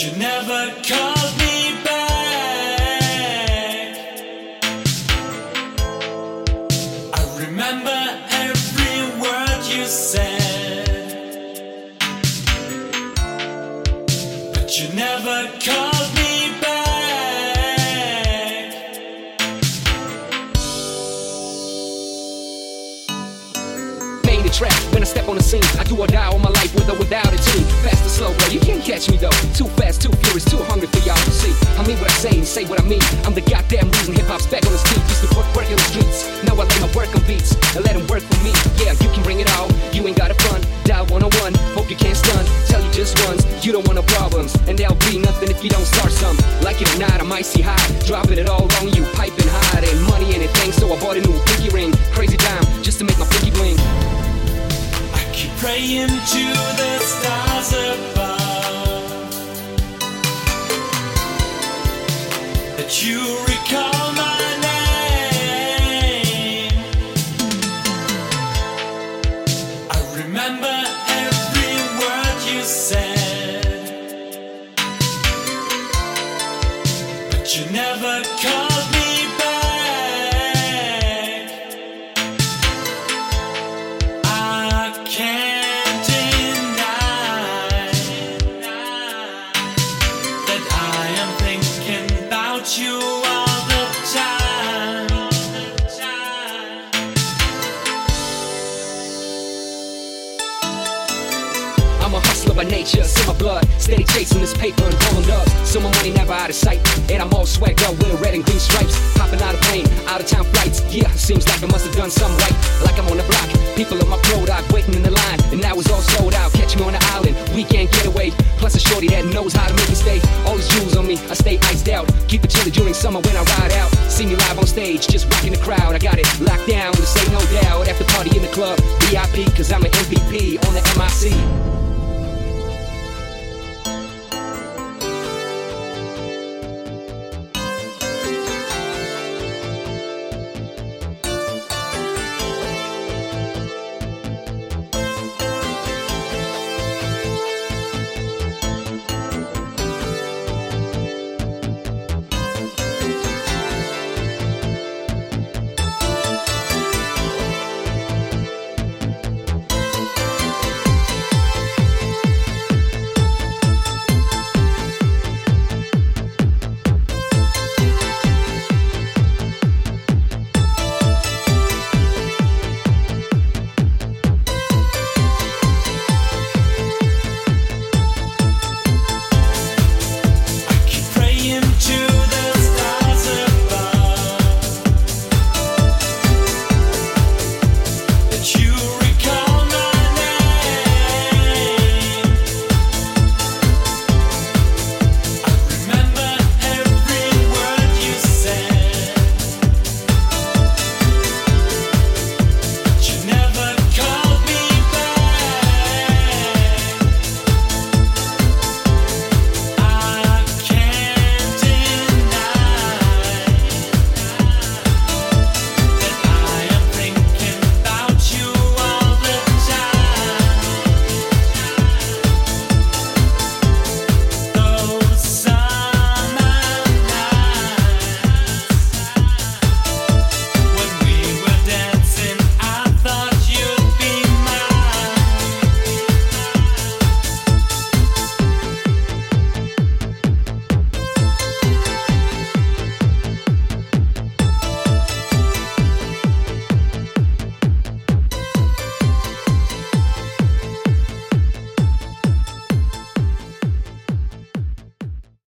you never called me back. I remember every word you said, but you never called me back. Made a track when I step on the scene. I do or die all my life, with or without a team. Fast or slow, but you can't catch me though. Too fast, too furious, too hungry for y'all to see. I mean what I say and say what I mean. I'm the goddamn reason hip hop's back on its feet. Used to work in the streets. Now I lay my work on beats and let them work for me. Yeah, you can bring it all. You ain't got a front. Dial 101. Hope you can't stun. Tell you just once. You don't want no problems. And there'll be nothing if you don't start some. Like it or not, I'm icy high. Dropping it all on you. Piping hot and money and things. So I bought a new pinky ring. Crazy time just to make my pinky bling. I keep praying to the stars above that you by nature, it's in my blood. Steady chasing this paper and rolling up. So my money never out of sight. And I'm all swagged up with red and green stripes. Hopping out of plane, out of town flights. Yeah, seems like I must have done something right. Like I'm on the block. People on my product waiting in the line. And now it's all sold out. Catch me on the island, weekend getaway. Plus a shorty that knows how to make it stay. All these jewels on me, I stay iced out. Keep it chilly during summer when I ride out. See me live on stage, just rocking the crowd. I got it locked down, this ain't no doubt. After party in the club, VIP, cause I'm an MVP on the MIC.